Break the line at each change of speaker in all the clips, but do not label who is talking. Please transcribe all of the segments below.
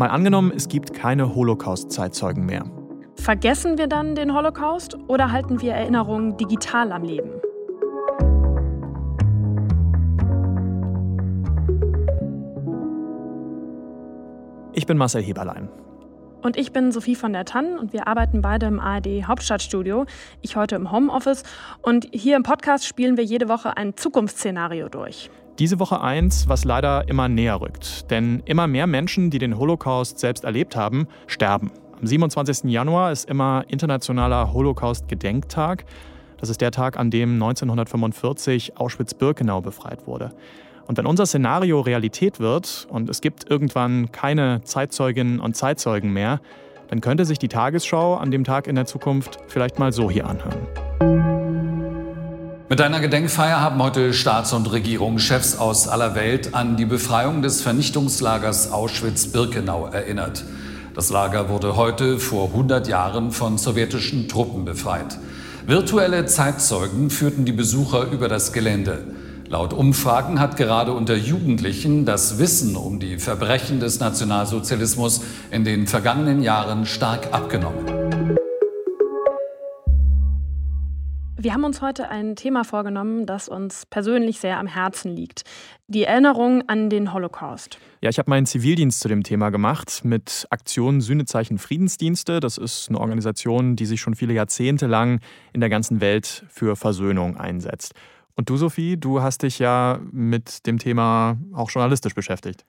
Mal angenommen, es gibt keine Holocaust-Zeitzeugen mehr.
Vergessen wir dann den Holocaust oder halten wir Erinnerungen digital am Leben?
Ich bin Marcel Heberlein.
Und ich bin Sophie von der Tann und wir arbeiten beide im ARD Hauptstadtstudio. Ich heute im Homeoffice. Und hier im Podcast spielen wir jede Woche ein Zukunftsszenario durch.
Diese Woche eins, was leider immer näher rückt. Denn immer mehr Menschen, die den Holocaust selbst erlebt haben, sterben. Am 27. Januar ist immer internationaler Holocaust-Gedenktag. Das ist der Tag, an dem 1945 Auschwitz-Birkenau befreit wurde. Und wenn unser Szenario Realität wird und es gibt irgendwann keine Zeitzeuginnen und Zeitzeugen mehr, dann könnte sich die Tagesschau an dem Tag in der Zukunft vielleicht mal so hier anhören.
Mit einer Gedenkfeier haben heute Staats- und Regierungschefs aus aller Welt an die Befreiung des Vernichtungslagers Auschwitz-Birkenau erinnert. Das Lager wurde heute vor 100 Jahren von sowjetischen Truppen befreit. Virtuelle Zeitzeugen führten die Besucher über das Gelände. Laut Umfragen hat gerade unter Jugendlichen das Wissen um die Verbrechen des Nationalsozialismus in den vergangenen Jahren stark abgenommen.
Wir haben uns heute ein Thema vorgenommen, das uns persönlich sehr am Herzen liegt. Die Erinnerung an den Holocaust.
Ja, ich habe meinen Zivildienst zu dem Thema gemacht mit Aktion Sühnezeichen Friedensdienste. Das ist eine Organisation, die sich schon viele Jahrzehnte lang in der ganzen Welt für Versöhnung einsetzt. Und du, Sophie, du hast dich ja mit dem Thema auch journalistisch beschäftigt.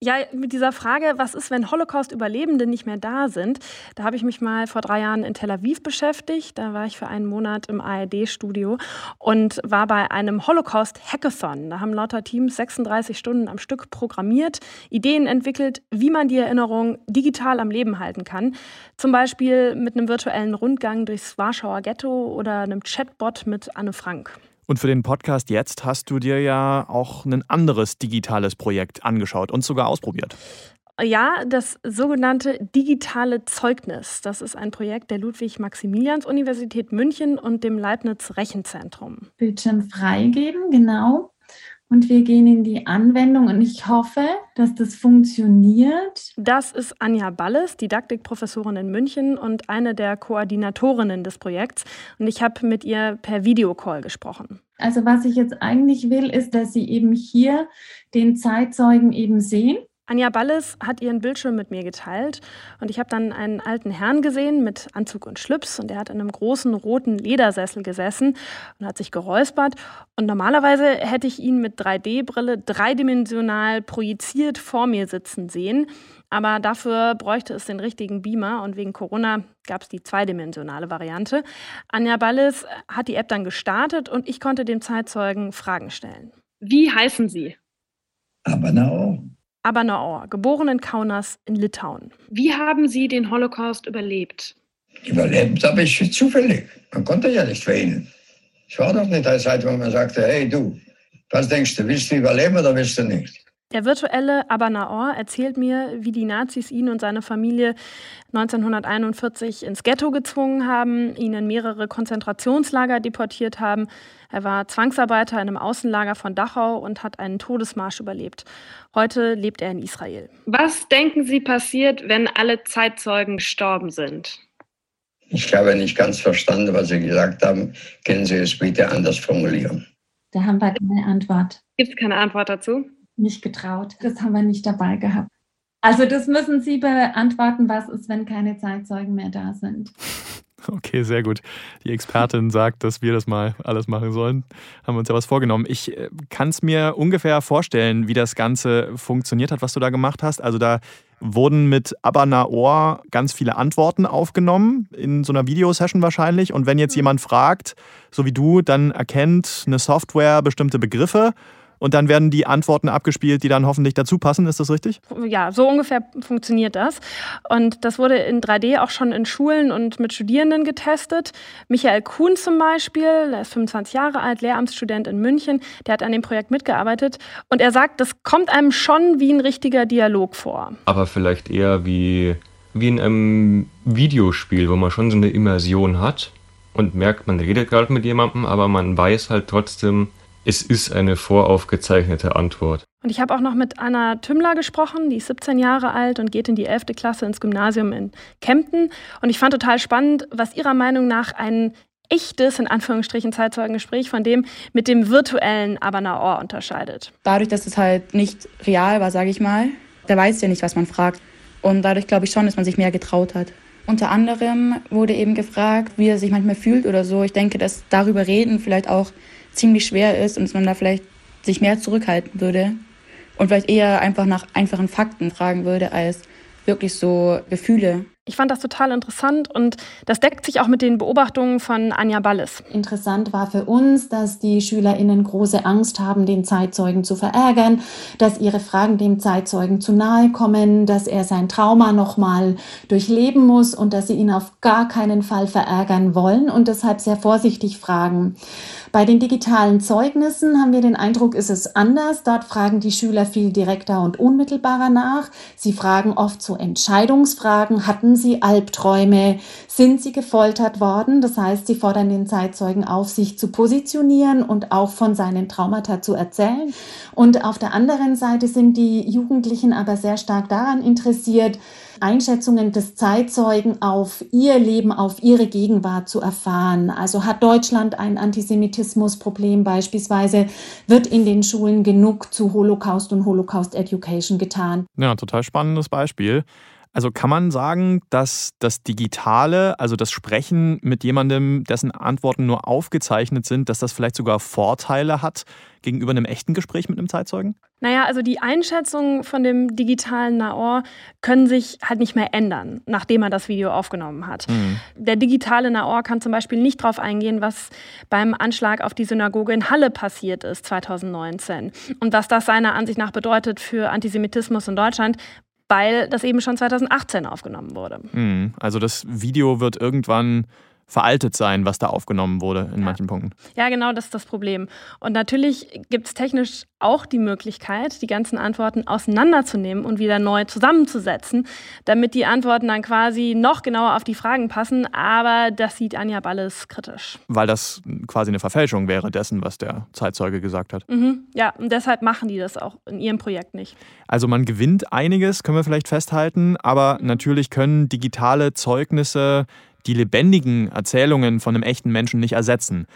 Ja, mit dieser Frage, was ist, wenn Holocaust-Überlebende nicht mehr da sind, da habe ich mich mal vor drei Jahren in Tel Aviv beschäftigt. Da war ich für einen Monat im ARD-Studio und war bei einem Holocaust-Hackathon. Da haben lauter Teams 36 Stunden am Stück programmiert, Ideen entwickelt, wie man die Erinnerung digital am Leben halten kann. Zum Beispiel mit einem virtuellen Rundgang durchs Warschauer Ghetto oder einem Chatbot mit Anne Frank.
Und für den Podcast jetzt hast du dir ja auch ein anderes digitales Projekt angeschaut und sogar ausprobiert.
Ja, das sogenannte digitale Zeugnis. Das ist ein Projekt der Ludwig-Maximilians-Universität München und dem Leibniz Rechenzentrum.
Bildschirm freigeben, genau und wir gehen in die Anwendung und ich hoffe, dass das funktioniert.
Das ist Anja Balles, Didaktikprofessorin in München und eine der Koordinatorinnen des Projekts. Und ich habe mit ihr per Videocall gesprochen.
Also was ich jetzt eigentlich will, ist, dass Sie eben hier den Zeitzeugen eben sehen
Anja Balles hat ihren Bildschirm mit mir geteilt und ich habe dann einen alten Herrn gesehen mit Anzug und Schlips und der hat in einem großen roten Ledersessel gesessen und hat sich geräuspert und normalerweise hätte ich ihn mit 3D-Brille dreidimensional projiziert vor mir sitzen sehen, aber dafür bräuchte es den richtigen Beamer und wegen Corona gab es die zweidimensionale Variante. Anja Balles hat die App dann gestartet und ich konnte dem Zeitzeugen Fragen stellen. Wie heißen Sie?
Abenauer.
Abenauer, geboren in Kaunas in Litauen. Wie haben Sie den Holocaust überlebt?
Überlebt habe ich zufällig. Man konnte ja nicht wählen. Ich war doch nicht der Zeit, wo man sagte, hey du, was denkst du, willst du überleben oder willst du nicht?
Der virtuelle Abanaor erzählt mir, wie die Nazis ihn und seine Familie 1941 ins Ghetto gezwungen haben, ihn in mehrere Konzentrationslager deportiert haben. Er war Zwangsarbeiter in einem Außenlager von Dachau und hat einen Todesmarsch überlebt. Heute lebt er in Israel. Was denken Sie passiert, wenn alle Zeitzeugen gestorben sind?
Ich habe nicht ganz verstanden, was Sie gesagt haben. Können Sie es bitte anders formulieren?
Da haben wir keine Antwort.
Gibt es keine Antwort dazu?
Nicht getraut. Das haben wir nicht dabei gehabt. Also das müssen Sie beantworten, was ist, wenn keine Zeitzeugen mehr da sind.
Okay, sehr gut. Die Expertin sagt, dass wir das mal alles machen sollen. Haben wir uns ja was vorgenommen. Ich äh, kann es mir ungefähr vorstellen, wie das Ganze funktioniert hat, was du da gemacht hast. Also da wurden mit Abanaor ganz viele Antworten aufgenommen, in so einer Videosession wahrscheinlich. Und wenn jetzt mhm. jemand fragt, so wie du, dann erkennt eine Software bestimmte Begriffe und dann werden die Antworten abgespielt, die dann hoffentlich dazu passen. Ist das richtig?
Ja, so ungefähr funktioniert das. Und das wurde in 3D auch schon in Schulen und mit Studierenden getestet. Michael Kuhn zum Beispiel, der ist 25 Jahre alt, Lehramtsstudent in München, der hat an dem Projekt mitgearbeitet. Und er sagt, das kommt einem schon wie ein richtiger Dialog vor.
Aber vielleicht eher wie, wie in einem Videospiel, wo man schon so eine Immersion hat und merkt, man redet gerade mit jemandem, aber man weiß halt trotzdem, es ist eine voraufgezeichnete Antwort.
Und ich habe auch noch mit Anna Tümmler gesprochen, die ist 17 Jahre alt und geht in die 11. Klasse ins Gymnasium in Kempten. Und ich fand total spannend, was ihrer Meinung nach ein echtes, in Anführungsstrichen, Zeitzeugengespräch von dem mit dem virtuellen Abanaor unterscheidet.
Dadurch, dass es halt nicht real war, sage ich mal, der weiß ja nicht, was man fragt. Und dadurch glaube ich schon, dass man sich mehr getraut hat. Unter anderem wurde eben gefragt, wie er sich manchmal fühlt oder so. Ich denke, dass darüber reden vielleicht auch ziemlich schwer ist und dass man da vielleicht sich mehr zurückhalten würde und vielleicht eher einfach nach einfachen Fakten fragen würde als wirklich so Gefühle.
Ich fand das total interessant und das deckt sich auch mit den Beobachtungen von Anja Balles.
Interessant war für uns, dass die SchülerInnen große Angst haben, den Zeitzeugen zu verärgern, dass ihre Fragen dem Zeitzeugen zu nahe kommen, dass er sein Trauma nochmal durchleben muss und dass sie ihn auf gar keinen Fall verärgern wollen und deshalb sehr vorsichtig fragen. Bei den digitalen Zeugnissen haben wir den Eindruck, ist es anders. Dort fragen die Schüler viel direkter und unmittelbarer nach. Sie fragen oft so Entscheidungsfragen. Hatten sie Albträume? Sind sie gefoltert worden? Das heißt, sie fordern den Zeitzeugen auf, sich zu positionieren und auch von seinen Traumata zu erzählen. Und auf der anderen Seite sind die Jugendlichen aber sehr stark daran interessiert, Einschätzungen des Zeitzeugen auf ihr Leben, auf ihre Gegenwart zu erfahren. Also hat Deutschland ein Antisemitismusproblem beispielsweise? Wird in den Schulen genug zu Holocaust und Holocaust Education getan?
Ja, total spannendes Beispiel. Also kann man sagen, dass das Digitale, also das Sprechen mit jemandem, dessen Antworten nur aufgezeichnet sind, dass das vielleicht sogar Vorteile hat gegenüber einem echten Gespräch mit einem Zeitzeugen?
Naja, also die Einschätzungen von dem digitalen Naor können sich halt nicht mehr ändern, nachdem er das Video aufgenommen hat. Mhm. Der digitale Naor kann zum Beispiel nicht darauf eingehen, was beim Anschlag auf die Synagoge in Halle passiert ist 2019 und was das seiner Ansicht nach bedeutet für Antisemitismus in Deutschland, weil das eben schon 2018 aufgenommen wurde.
Mhm. Also das Video wird irgendwann veraltet sein, was da aufgenommen wurde in ja. manchen Punkten.
Ja, genau, das ist das Problem. Und natürlich gibt es technisch auch die Möglichkeit, die ganzen Antworten auseinanderzunehmen und wieder neu zusammenzusetzen, damit die Antworten dann quasi noch genauer auf die Fragen passen. Aber das sieht Anja Balles kritisch.
Weil das quasi eine Verfälschung wäre dessen, was der Zeitzeuge gesagt hat.
Mhm, ja, und deshalb machen die das auch in ihrem Projekt nicht.
Also man gewinnt einiges, können wir vielleicht festhalten, aber natürlich können digitale Zeugnisse die lebendigen Erzählungen von einem echten Menschen nicht ersetzen.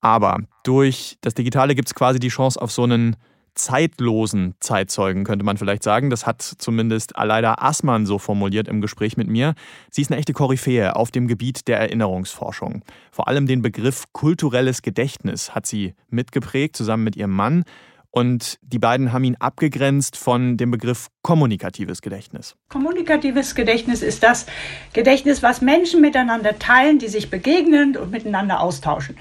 Aber durch das Digitale gibt es quasi die Chance auf so einen zeitlosen Zeitzeugen, könnte man vielleicht sagen. Das hat zumindest Aleida Assmann so formuliert im Gespräch mit mir. Sie ist eine echte Koryphäe auf dem Gebiet der Erinnerungsforschung. Vor allem den Begriff kulturelles Gedächtnis hat sie mitgeprägt, zusammen mit ihrem Mann. Und die beiden haben ihn abgegrenzt von dem Begriff kommunikatives Gedächtnis.
Kommunikatives Gedächtnis ist das Gedächtnis, was Menschen miteinander teilen, die sich begegnen und miteinander austauschen.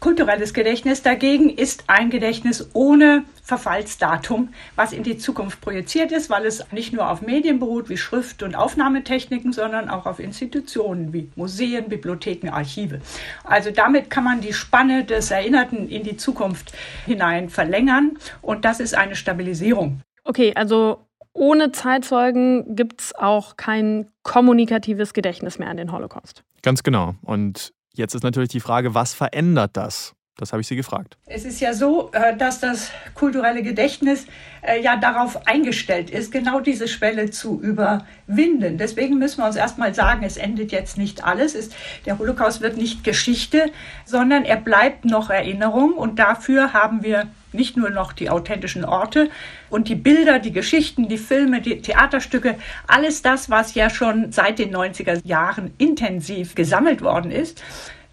Kulturelles Gedächtnis dagegen ist ein Gedächtnis ohne Verfallsdatum, was in die Zukunft projiziert ist, weil es nicht nur auf Medien beruht wie Schrift- und Aufnahmetechniken, sondern auch auf Institutionen wie Museen, Bibliotheken, Archive. Also damit kann man die Spanne des Erinnerten in die Zukunft hinein verlängern und das ist eine Stabilisierung.
Okay, also ohne Zeitzeugen gibt es auch kein kommunikatives Gedächtnis mehr an den Holocaust.
Ganz genau. Und Jetzt ist natürlich die Frage, was verändert das? Das habe ich Sie gefragt.
Es ist ja so, äh, dass das kulturelle Gedächtnis äh, ja darauf eingestellt ist, genau diese Schwelle zu überwinden. Deswegen müssen wir uns erstmal sagen, es endet jetzt nicht alles. der Holocaust wird nicht Geschichte, sondern er bleibt noch Erinnerung. Und dafür haben wir nicht nur noch die authentischen Orte und die Bilder, die Geschichten, die Filme, die Theaterstücke, alles das, was ja schon seit den 90er Jahren intensiv gesammelt worden ist.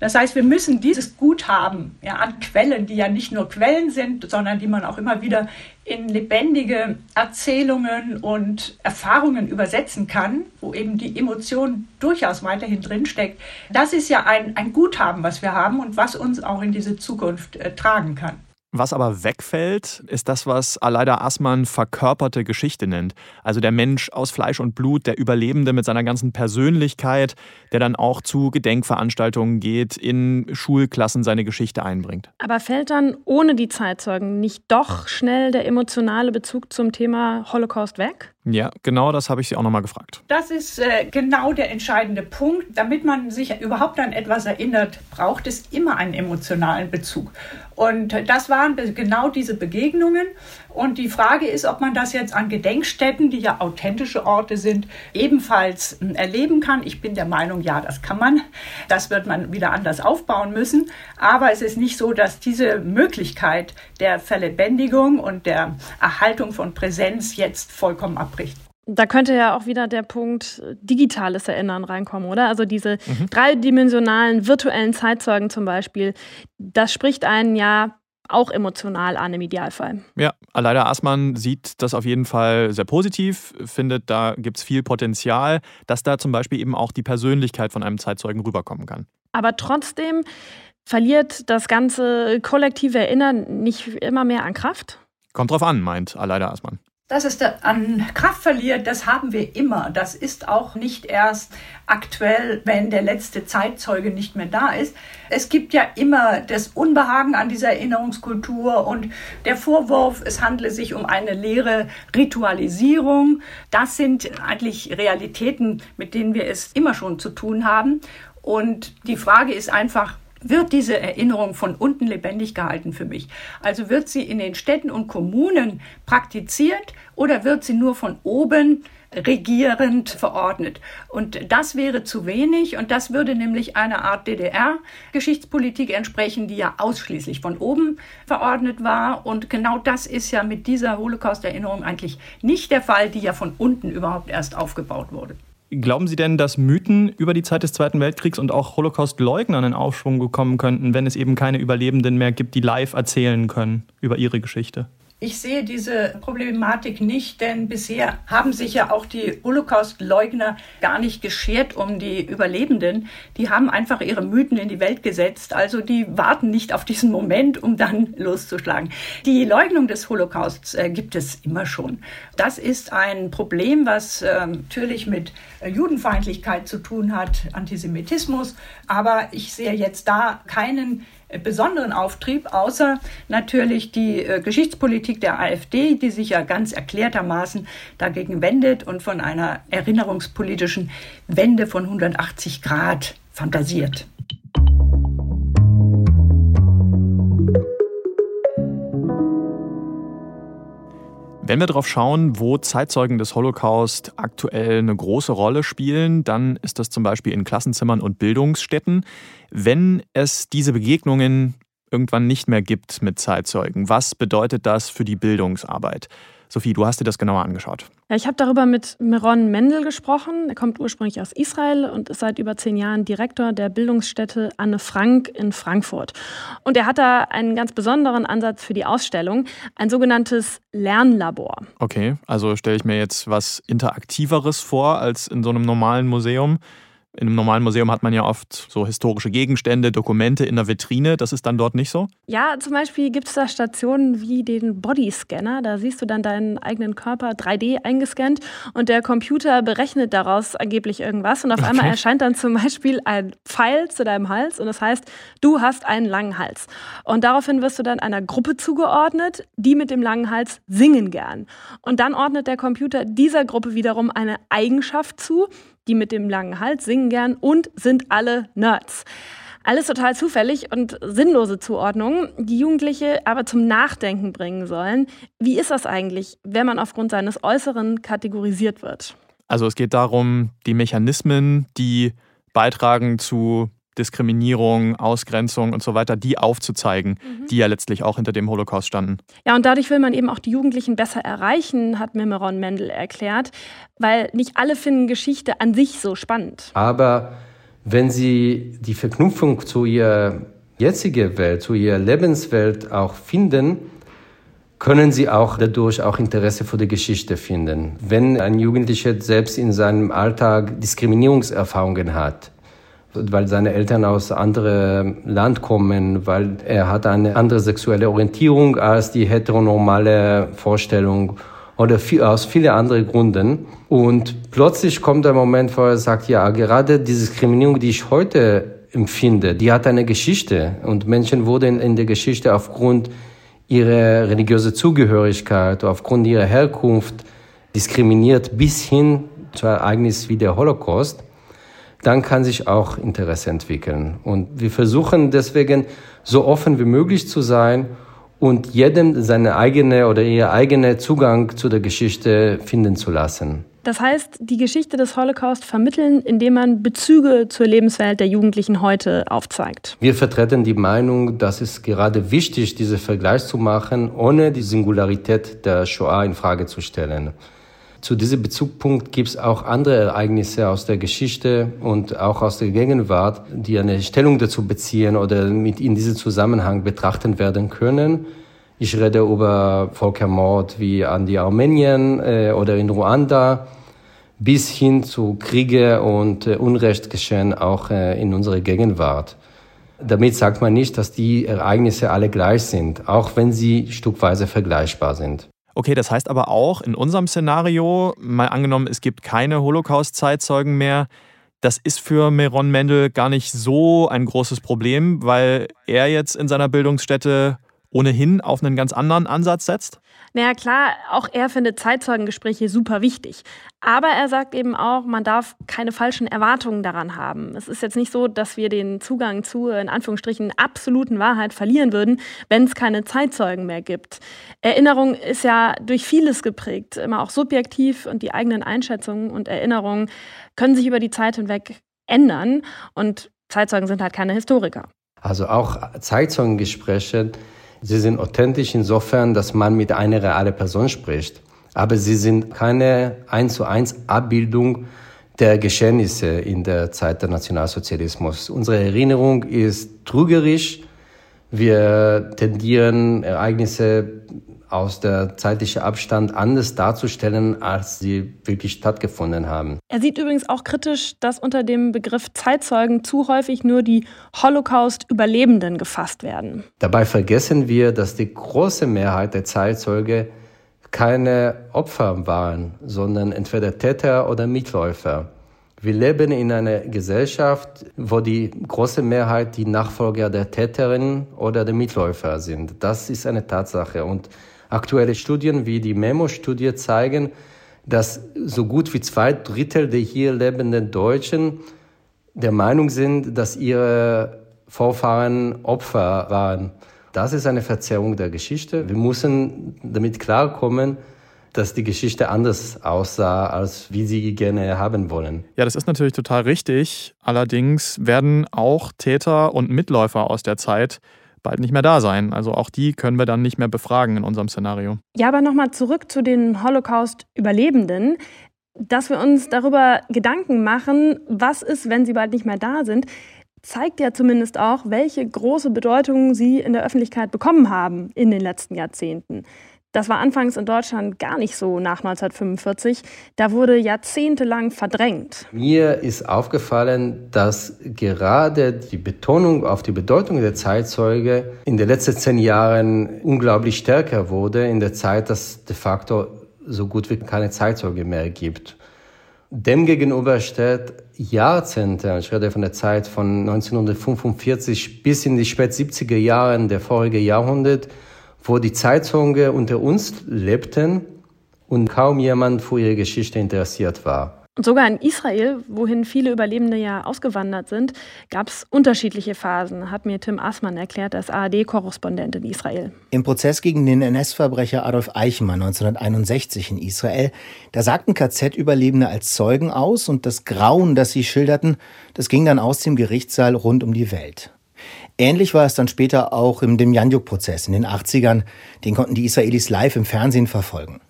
Das heißt, wir müssen dieses Guthaben ja, an Quellen, die ja nicht nur Quellen sind, sondern die man auch immer wieder in lebendige Erzählungen und Erfahrungen übersetzen kann, wo eben die Emotion durchaus weiterhin drinsteckt. Das ist ja ein, ein Guthaben, was wir haben und was uns auch in diese Zukunft äh, tragen kann.
Was aber wegfällt, ist das, was Aleida Assmann verkörperte Geschichte nennt. Also der Mensch aus Fleisch und Blut, der Überlebende mit seiner ganzen Persönlichkeit, der dann auch zu Gedenkveranstaltungen geht, in Schulklassen seine Geschichte einbringt.
Aber fällt dann ohne die Zeitzeugen nicht doch schnell der emotionale Bezug zum Thema Holocaust weg?
Ja, genau das habe ich Sie auch nochmal gefragt.
Das ist äh, genau der entscheidende Punkt. Damit man sich überhaupt an etwas erinnert, braucht es immer einen emotionalen Bezug. Und das waren genau diese Begegnungen. Und die Frage ist, ob man das jetzt an Gedenkstätten, die ja authentische Orte sind, ebenfalls hm, erleben kann. Ich bin der Meinung, ja, das kann man. Das wird man wieder anders aufbauen müssen. Aber es ist nicht so, dass diese Möglichkeit der Verlebendigung und der Erhaltung von Präsenz jetzt vollkommen abbricht.
Da könnte ja auch wieder der Punkt digitales Erinnern reinkommen, oder? Also diese mhm. dreidimensionalen virtuellen Zeitzeugen zum Beispiel, das spricht einen ja auch emotional an im Idealfall.
Ja, Aleida Aßmann sieht das auf jeden Fall sehr positiv, findet, da gibt es viel Potenzial, dass da zum Beispiel eben auch die Persönlichkeit von einem Zeitzeugen rüberkommen kann.
Aber trotzdem verliert das ganze kollektive Erinnern nicht immer mehr an Kraft?
Kommt drauf an, meint Aleida Aßmann.
Dass es an Kraft verliert, das haben wir immer. Das ist auch nicht erst aktuell, wenn der letzte Zeitzeuge nicht mehr da ist. Es gibt ja immer das Unbehagen an dieser Erinnerungskultur und der Vorwurf, es handle sich um eine leere Ritualisierung. Das sind eigentlich Realitäten, mit denen wir es immer schon zu tun haben. Und die Frage ist einfach, wird diese Erinnerung von unten lebendig gehalten für mich? Also wird sie in den Städten und Kommunen praktiziert oder wird sie nur von oben regierend verordnet. Und das wäre zu wenig und das würde nämlich einer Art DDR-Geschichtspolitik entsprechen, die ja ausschließlich von oben verordnet war. Und genau das ist ja mit dieser Holocaust-Erinnerung eigentlich nicht der Fall, die ja von unten überhaupt erst aufgebaut wurde.
Glauben Sie denn, dass Mythen über die Zeit des Zweiten Weltkriegs und auch Holocaust-Leugner in Aufschwung bekommen könnten, wenn es eben keine Überlebenden mehr gibt, die live erzählen können über ihre Geschichte?
Ich sehe diese Problematik nicht, denn bisher haben sich ja auch die Holocaust-Leugner gar nicht geschert um die Überlebenden. Die haben einfach ihre Mythen in die Welt gesetzt. Also die warten nicht auf diesen Moment, um dann loszuschlagen. Die Leugnung des Holocausts äh, gibt es immer schon. Das ist ein Problem, was äh, natürlich mit Judenfeindlichkeit zu tun hat, Antisemitismus. Aber ich sehe jetzt da keinen besonderen Auftrieb, außer natürlich die äh, Geschichtspolitik der AfD, die sich ja ganz erklärtermaßen dagegen wendet und von einer erinnerungspolitischen Wende von 180 Grad fantasiert.
Wenn wir darauf schauen, wo Zeitzeugen des Holocaust aktuell eine große Rolle spielen, dann ist das zum Beispiel in Klassenzimmern und Bildungsstätten. Wenn es diese Begegnungen irgendwann nicht mehr gibt mit Zeitzeugen, was bedeutet das für die Bildungsarbeit? Sophie, du hast dir das genauer angeschaut.
Ja, ich habe darüber mit Meron Mendel gesprochen. Er kommt ursprünglich aus Israel und ist seit über zehn Jahren Direktor der Bildungsstätte Anne Frank in Frankfurt. Und er hat da einen ganz besonderen Ansatz für die Ausstellung, ein sogenanntes Lernlabor.
Okay, also stelle ich mir jetzt was Interaktiveres vor als in so einem normalen Museum. In einem normalen Museum hat man ja oft so historische Gegenstände, Dokumente in der Vitrine. Das ist dann dort nicht so?
Ja, zum Beispiel gibt es da Stationen wie den Bodyscanner. Da siehst du dann deinen eigenen Körper 3D eingescannt und der Computer berechnet daraus angeblich irgendwas. Und auf okay. einmal erscheint dann zum Beispiel ein Pfeil zu deinem Hals und das heißt, du hast einen langen Hals. Und daraufhin wirst du dann einer Gruppe zugeordnet, die mit dem langen Hals singen gern. Und dann ordnet der Computer dieser Gruppe wiederum eine Eigenschaft zu, die mit dem langen Hals singen gern und sind alle Nerds. Alles total zufällig und sinnlose Zuordnungen, die Jugendliche aber zum Nachdenken bringen sollen. Wie ist das eigentlich, wenn man aufgrund seines Äußeren kategorisiert wird?
Also es geht darum, die Mechanismen, die beitragen zu Diskriminierung, Ausgrenzung und so weiter, die aufzuzeigen, mhm. die ja letztlich auch hinter dem Holocaust standen.
Ja, und dadurch will man eben auch die Jugendlichen besser erreichen, hat mir Meron Mendel erklärt, weil nicht alle finden Geschichte an sich so spannend.
Aber wenn sie die Verknüpfung zu ihrer jetzigen Welt, zu ihrer Lebenswelt auch finden, können sie auch dadurch auch Interesse für die Geschichte finden. Wenn ein Jugendlicher selbst in seinem Alltag Diskriminierungserfahrungen hat, weil seine Eltern aus anderem Land kommen, weil er hat eine andere sexuelle Orientierung als die heteronormale Vorstellung oder viel, aus vielen anderen Gründen. Und plötzlich kommt der Moment, wo er sagt, ja, gerade die Diskriminierung, die ich heute empfinde, die hat eine Geschichte und Menschen wurden in der Geschichte aufgrund ihrer religiösen Zugehörigkeit, aufgrund ihrer Herkunft diskriminiert bis hin zu Ereignissen wie der Holocaust dann kann sich auch Interesse entwickeln. Und wir versuchen deswegen so offen wie möglich zu sein und jedem seine eigene oder ihr eigene Zugang zu der Geschichte finden zu lassen.
Das heißt, die Geschichte des Holocaust vermitteln, indem man Bezüge zur Lebenswelt der Jugendlichen heute aufzeigt.
Wir vertreten die Meinung, dass es gerade wichtig, ist, diesen Vergleich zu machen, ohne die Singularität der Shoah in Frage zu stellen. Zu diesem Bezugpunkt gibt es auch andere Ereignisse aus der Geschichte und auch aus der Gegenwart, die eine Stellung dazu beziehen oder mit in diesem Zusammenhang betrachten werden können. Ich rede über Völkermord wie an die Armenien äh, oder in Ruanda bis hin zu Kriege und äh, Unrechtsgeschehen auch äh, in unserer Gegenwart. Damit sagt man nicht, dass die Ereignisse alle gleich sind, auch wenn sie stückweise vergleichbar sind.
Okay, das heißt aber auch in unserem Szenario, mal angenommen, es gibt keine Holocaust-Zeitzeugen mehr, das ist für Meron Mendel gar nicht so ein großes Problem, weil er jetzt in seiner Bildungsstätte ohnehin auf einen ganz anderen Ansatz setzt?
Naja, klar, auch er findet Zeitzeugengespräche super wichtig. Aber er sagt eben auch, man darf keine falschen Erwartungen daran haben. Es ist jetzt nicht so, dass wir den Zugang zur, in Anführungsstrichen, absoluten Wahrheit verlieren würden, wenn es keine Zeitzeugen mehr gibt. Erinnerung ist ja durch vieles geprägt, immer auch subjektiv und die eigenen Einschätzungen und Erinnerungen können sich über die Zeit hinweg ändern. Und Zeitzeugen sind halt keine Historiker.
Also auch Zeitzeugengespräche Sie sind authentisch insofern, dass man mit einer realen Person spricht. Aber sie sind keine eins zu eins Abbildung der Geschehnisse in der Zeit des Nationalsozialismus. Unsere Erinnerung ist trügerisch. Wir tendieren Ereignisse aus der zeitlichen Abstand anders darzustellen, als sie wirklich stattgefunden haben.
Er sieht übrigens auch kritisch, dass unter dem Begriff Zeitzeugen zu häufig nur die Holocaust-Überlebenden gefasst werden.
Dabei vergessen wir, dass die große Mehrheit der Zeitzeuge keine Opfer waren, sondern entweder Täter oder Mitläufer. Wir leben in einer Gesellschaft, wo die große Mehrheit die Nachfolger der Täterin oder der Mitläufer sind. Das ist eine Tatsache. Und Aktuelle Studien wie die Memo-Studie zeigen, dass so gut wie zwei Drittel der hier lebenden Deutschen der Meinung sind, dass ihre Vorfahren Opfer waren. Das ist eine Verzerrung der Geschichte. Wir müssen damit klarkommen, dass die Geschichte anders aussah, als wie sie gerne haben wollen.
Ja, das ist natürlich total richtig. Allerdings werden auch Täter und Mitläufer aus der Zeit bald nicht mehr da sein. Also auch die können wir dann nicht mehr befragen in unserem Szenario.
Ja, aber nochmal zurück zu den Holocaust-Überlebenden. Dass wir uns darüber Gedanken machen, was ist, wenn sie bald nicht mehr da sind, zeigt ja zumindest auch, welche große Bedeutung sie in der Öffentlichkeit bekommen haben in den letzten Jahrzehnten. Das war anfangs in Deutschland gar nicht so nach 1945. Da wurde jahrzehntelang verdrängt.
Mir ist aufgefallen, dass gerade die Betonung auf die Bedeutung der Zeitzeuge in den letzten zehn Jahren unglaublich stärker wurde, in der Zeit, dass de facto so gut wie keine Zeitzeuge mehr gibt. Demgegenüber steht Jahrzehnte, ich rede von der Zeit von 1945 bis in die spät 70er Jahre der vorigen Jahrhundert, wo die Zeitzeugen unter uns lebten und kaum jemand für ihre Geschichte interessiert war.
Und sogar in Israel, wohin viele Überlebende ja ausgewandert sind, gab es unterschiedliche Phasen, hat mir Tim Assmann erklärt, als ARD-Korrespondent in Israel.
Im Prozess gegen den NS-Verbrecher Adolf Eichmann 1961 in Israel, da sagten KZ-Überlebende als Zeugen aus und das Grauen, das sie schilderten, das ging dann aus dem Gerichtssaal rund um die Welt. Ähnlich war es dann später auch im Demjanjuk-Prozess in den 80ern. Den konnten die Israelis live im Fernsehen verfolgen.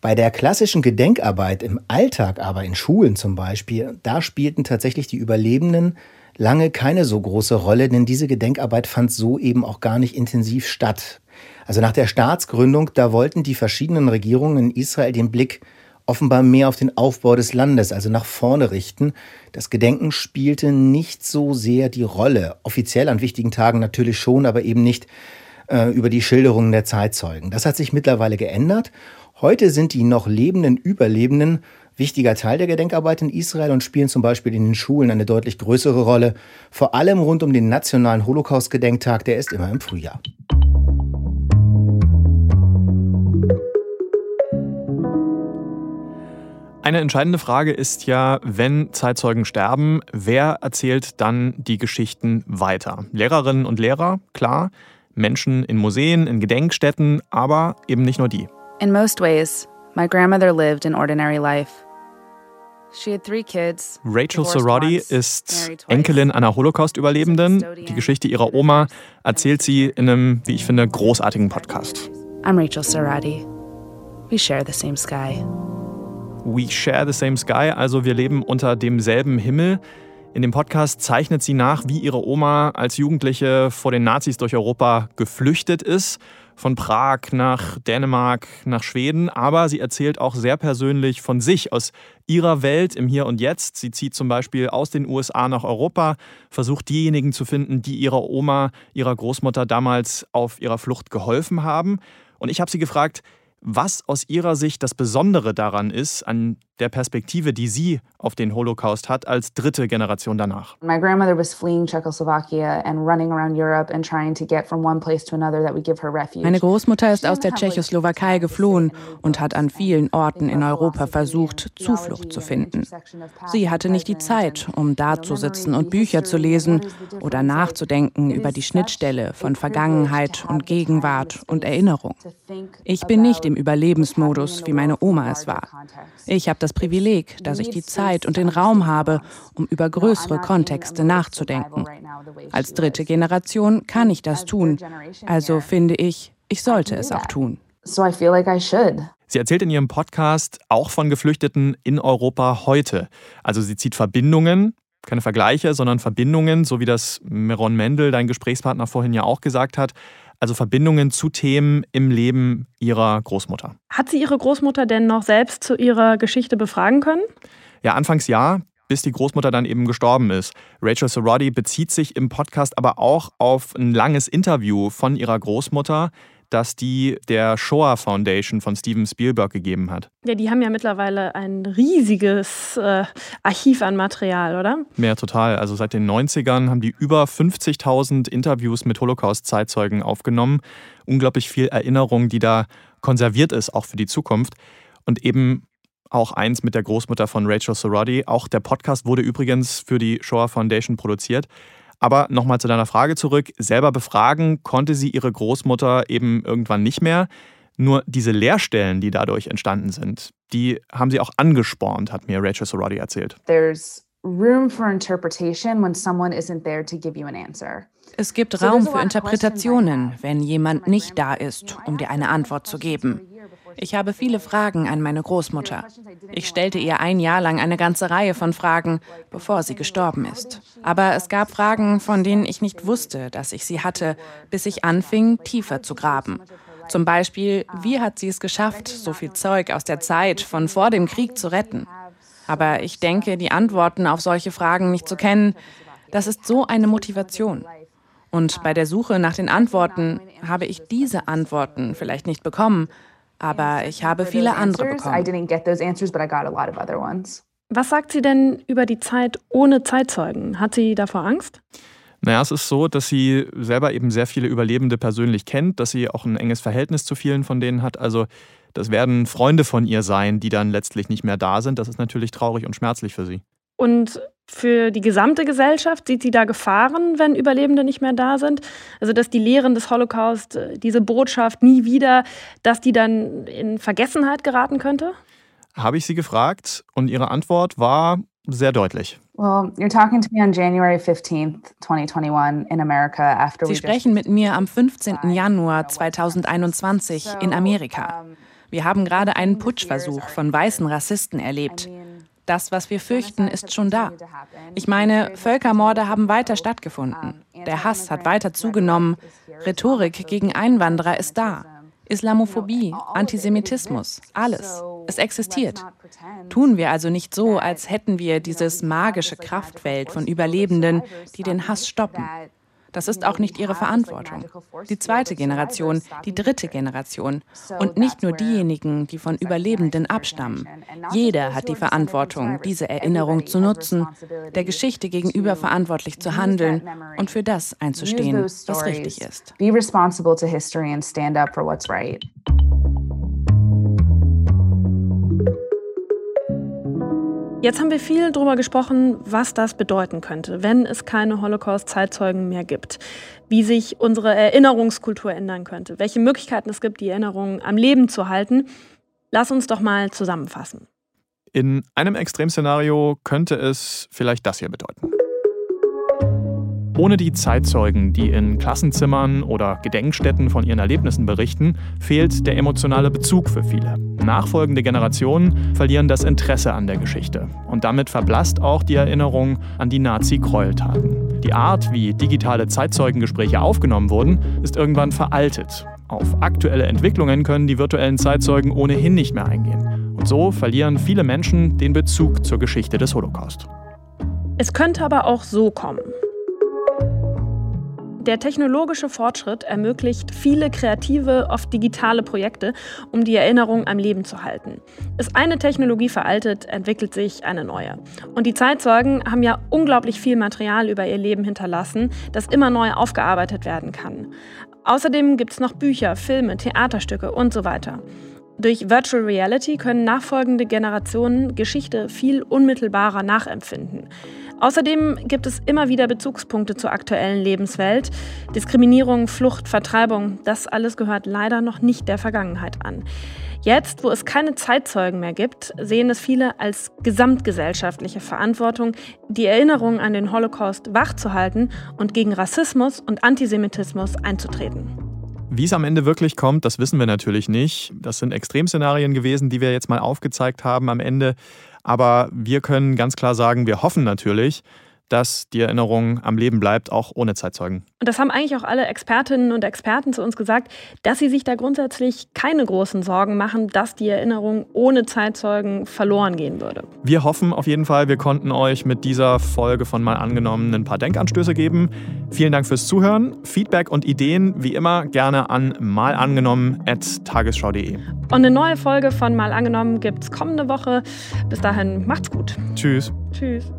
Bei der klassischen Gedenkarbeit im Alltag, aber in Schulen zum Beispiel, da spielten tatsächlich die Überlebenden lange keine so große Rolle, denn diese Gedenkarbeit fand so eben auch gar nicht intensiv statt. Also nach der Staatsgründung, da wollten die verschiedenen Regierungen in Israel den Blick offenbar mehr auf den Aufbau des Landes, also nach vorne richten. Das Gedenken spielte nicht so sehr die Rolle. Offiziell an wichtigen Tagen natürlich schon, aber eben nicht äh, über die Schilderungen der Zeitzeugen. Das hat sich mittlerweile geändert. Heute sind die noch lebenden Überlebenden wichtiger Teil der Gedenkarbeit in Israel und spielen zum Beispiel in den Schulen eine deutlich größere Rolle. Vor allem rund um den nationalen Holocaust-Gedenktag, der ist immer im Frühjahr.
Eine entscheidende Frage ist ja, wenn Zeitzeugen sterben, wer erzählt dann die Geschichten weiter? Lehrerinnen und Lehrer, klar. Menschen in Museen, in Gedenkstätten, aber eben nicht nur die.
In most ways, my grandmother lived an ordinary life.
Rachel Sorodi ist Enkelin einer Holocaust-Überlebenden. Die Geschichte ihrer Oma erzählt sie in einem, wie ich finde, großartigen Podcast.
I'm Rachel Sorodi. We share the same sky.
We share the same sky, also wir leben unter demselben Himmel. In dem Podcast zeichnet sie nach, wie ihre Oma als Jugendliche vor den Nazis durch Europa geflüchtet ist von Prag nach Dänemark, nach Schweden, aber sie erzählt auch sehr persönlich von sich, aus ihrer Welt im Hier und Jetzt. Sie zieht zum Beispiel aus den USA nach Europa, versucht diejenigen zu finden, die ihrer Oma, ihrer Großmutter damals auf ihrer Flucht geholfen haben. Und ich habe sie gefragt, was aus ihrer Sicht das Besondere daran ist, an der Perspektive, die sie auf den Holocaust hat, als dritte Generation danach.
My grandmother was fleeing Czechoslovakia and running around Europe and trying to get from one place to another that would give her refuge.
Meine Großmutter ist aus der Tschechoslowakei geflohen und hat an vielen Orten in Europa versucht, Zuflucht zu finden. Sie hatte nicht die Zeit, um da zu sitzen und Bücher zu lesen oder nachzudenken über die Schnittstelle von Vergangenheit und Gegenwart und Erinnerung. Ich bin nicht im Überlebensmodus, wie meine Oma es war. Ich habe das Privileg, dass ich die Zeit und den Raum habe, um über größere Kontexte nachzudenken. Als dritte Generation kann ich das tun. Also finde ich, ich sollte es auch tun.
Sie erzählt in ihrem Podcast auch von Geflüchteten in Europa heute. Also sie zieht Verbindungen, keine Vergleiche, sondern Verbindungen, so wie das Meron Mendel, dein Gesprächspartner vorhin ja auch gesagt hat also Verbindungen zu Themen im Leben ihrer Großmutter.
Hat sie ihre Großmutter denn noch selbst zu ihrer Geschichte befragen können?
Ja, anfangs ja, bis die Großmutter dann eben gestorben ist. Rachel Sorodi bezieht sich im Podcast aber auch auf ein langes Interview von ihrer Großmutter, das die der Shoah Foundation von Steven Spielberg gegeben hat.
Ja, die haben ja mittlerweile ein riesiges äh, Archiv an Material, oder?
Ja, total. Also seit den 90ern haben die über 50.000 Interviews mit Holocaust-Zeitzeugen aufgenommen. Unglaublich viel Erinnerung, die da konserviert ist, auch für die Zukunft. Und eben auch eins mit der Großmutter von Rachel Sorodi. Auch der Podcast wurde übrigens für die Shoah Foundation produziert. Aber nochmal zu deiner Frage zurück. Selber befragen konnte sie ihre Großmutter eben irgendwann nicht mehr. Nur diese Leerstellen, die dadurch entstanden sind, die haben sie auch angespornt, hat mir Rachel Sorodi erzählt.
There's room for interpretation when someone isn't there to give you an answer.
Es gibt Raum für Interpretationen, wenn jemand nicht da ist, um dir eine Antwort zu geben. Ich habe viele Fragen an meine Großmutter. Ich stellte ihr ein Jahr lang eine ganze Reihe von Fragen, bevor sie gestorben ist. Aber es gab Fragen, von denen ich nicht wusste, dass ich sie hatte, bis ich anfing, tiefer zu graben. Zum Beispiel, wie hat sie es geschafft, so viel Zeug aus der Zeit von vor dem Krieg zu retten? Aber ich denke, die Antworten auf solche Fragen nicht zu kennen, das ist so eine Motivation. Und bei der Suche nach den Antworten habe ich diese Antworten vielleicht nicht bekommen, aber ich habe viele andere bekommen.
Was sagt sie denn über die Zeit ohne Zeitzeugen? Hat sie davor Angst?
Naja, es ist so, dass sie selber eben sehr viele Überlebende persönlich kennt, dass sie auch ein enges Verhältnis zu vielen von denen hat. Also das werden Freunde von ihr sein, die dann letztlich nicht mehr da sind. Das ist natürlich traurig und schmerzlich für sie.
Und für die gesamte Gesellschaft sieht sie da Gefahren, wenn Überlebende nicht mehr da sind? Also, dass die Lehren des Holocaust, äh, diese Botschaft nie wieder, dass die dann in Vergessenheit geraten könnte?
Habe ich sie gefragt und ihre Antwort war sehr deutlich.
Well, you're talking to me on January 15th, 2021 in America after
Sie sprechen mit mir am 15. Januar 2021 in Amerika. Wir haben gerade einen Putschversuch von weißen Rassisten erlebt. Das, was wir fürchten, ist schon da. Ich meine, Völkermorde haben weiter stattgefunden. Der Hass hat weiter zugenommen. Rhetorik gegen Einwanderer ist da. Islamophobie, Antisemitismus, alles. Es existiert. Tun wir also nicht so, als hätten wir dieses magische Kraftfeld von Überlebenden, die den Hass stoppen. Das ist auch nicht ihre Verantwortung. Die zweite Generation, die dritte Generation und nicht nur diejenigen, die von Überlebenden abstammen. Jeder hat die Verantwortung, diese Erinnerung zu nutzen, der Geschichte gegenüber verantwortlich zu handeln und für das einzustehen, was richtig ist.
Be responsible to history and stand up for what's right.
Jetzt haben wir viel darüber gesprochen, was das bedeuten könnte, wenn es keine Holocaust-Zeitzeugen mehr gibt. Wie sich unsere Erinnerungskultur ändern könnte, welche Möglichkeiten es gibt, die Erinnerungen am Leben zu halten. Lass uns doch mal zusammenfassen.
In einem Extremszenario könnte es vielleicht das hier bedeuten. Ohne die Zeitzeugen, die in Klassenzimmern oder Gedenkstätten von ihren Erlebnissen berichten, fehlt der emotionale Bezug für viele. Nachfolgende Generationen verlieren das Interesse an der Geschichte. Und damit verblasst auch die Erinnerung an die Nazi-Gräueltaten. Die Art, wie digitale Zeitzeugengespräche aufgenommen wurden, ist irgendwann veraltet. Auf aktuelle Entwicklungen können die virtuellen Zeitzeugen ohnehin nicht mehr eingehen. Und so verlieren viele Menschen den Bezug zur Geschichte des Holocaust.
Es könnte aber auch so kommen. Der technologische Fortschritt ermöglicht viele kreative, oft digitale Projekte, um die Erinnerung am Leben zu halten. Ist eine Technologie veraltet, entwickelt sich eine neue. Und die Zeitzeugen haben ja unglaublich viel Material über ihr Leben hinterlassen, das immer neu aufgearbeitet werden kann. Außerdem gibt es noch Bücher, Filme, Theaterstücke und so weiter. Durch Virtual Reality können nachfolgende Generationen Geschichte viel unmittelbarer nachempfinden. Außerdem gibt es immer wieder Bezugspunkte zur aktuellen Lebenswelt. Diskriminierung, Flucht, Vertreibung, das alles gehört leider noch nicht der Vergangenheit an. Jetzt, wo es keine Zeitzeugen mehr gibt, sehen es viele als gesamtgesellschaftliche Verantwortung, die Erinnerung an den Holocaust wachzuhalten und gegen Rassismus und Antisemitismus einzutreten.
Wie es am Ende wirklich kommt, das wissen wir natürlich nicht. Das sind Extremszenarien gewesen, die wir jetzt mal aufgezeigt haben am Ende. Aber wir können ganz klar sagen, wir hoffen natürlich, dass die Erinnerung am Leben bleibt, auch ohne Zeitzeugen.
Und das haben eigentlich auch alle Expertinnen und Experten zu uns gesagt, dass sie sich da grundsätzlich keine großen Sorgen machen, dass die Erinnerung ohne Zeitzeugen verloren gehen würde.
Wir hoffen auf jeden Fall, wir konnten euch mit dieser Folge von Mal angenommen ein paar Denkanstöße geben. Vielen Dank fürs Zuhören. Feedback und Ideen wie immer gerne an malangenommen.tagesschau.de.
Und eine neue Folge von Mal angenommen gibt es kommende Woche. Bis dahin macht's gut.
Tschüss.
Tschüss.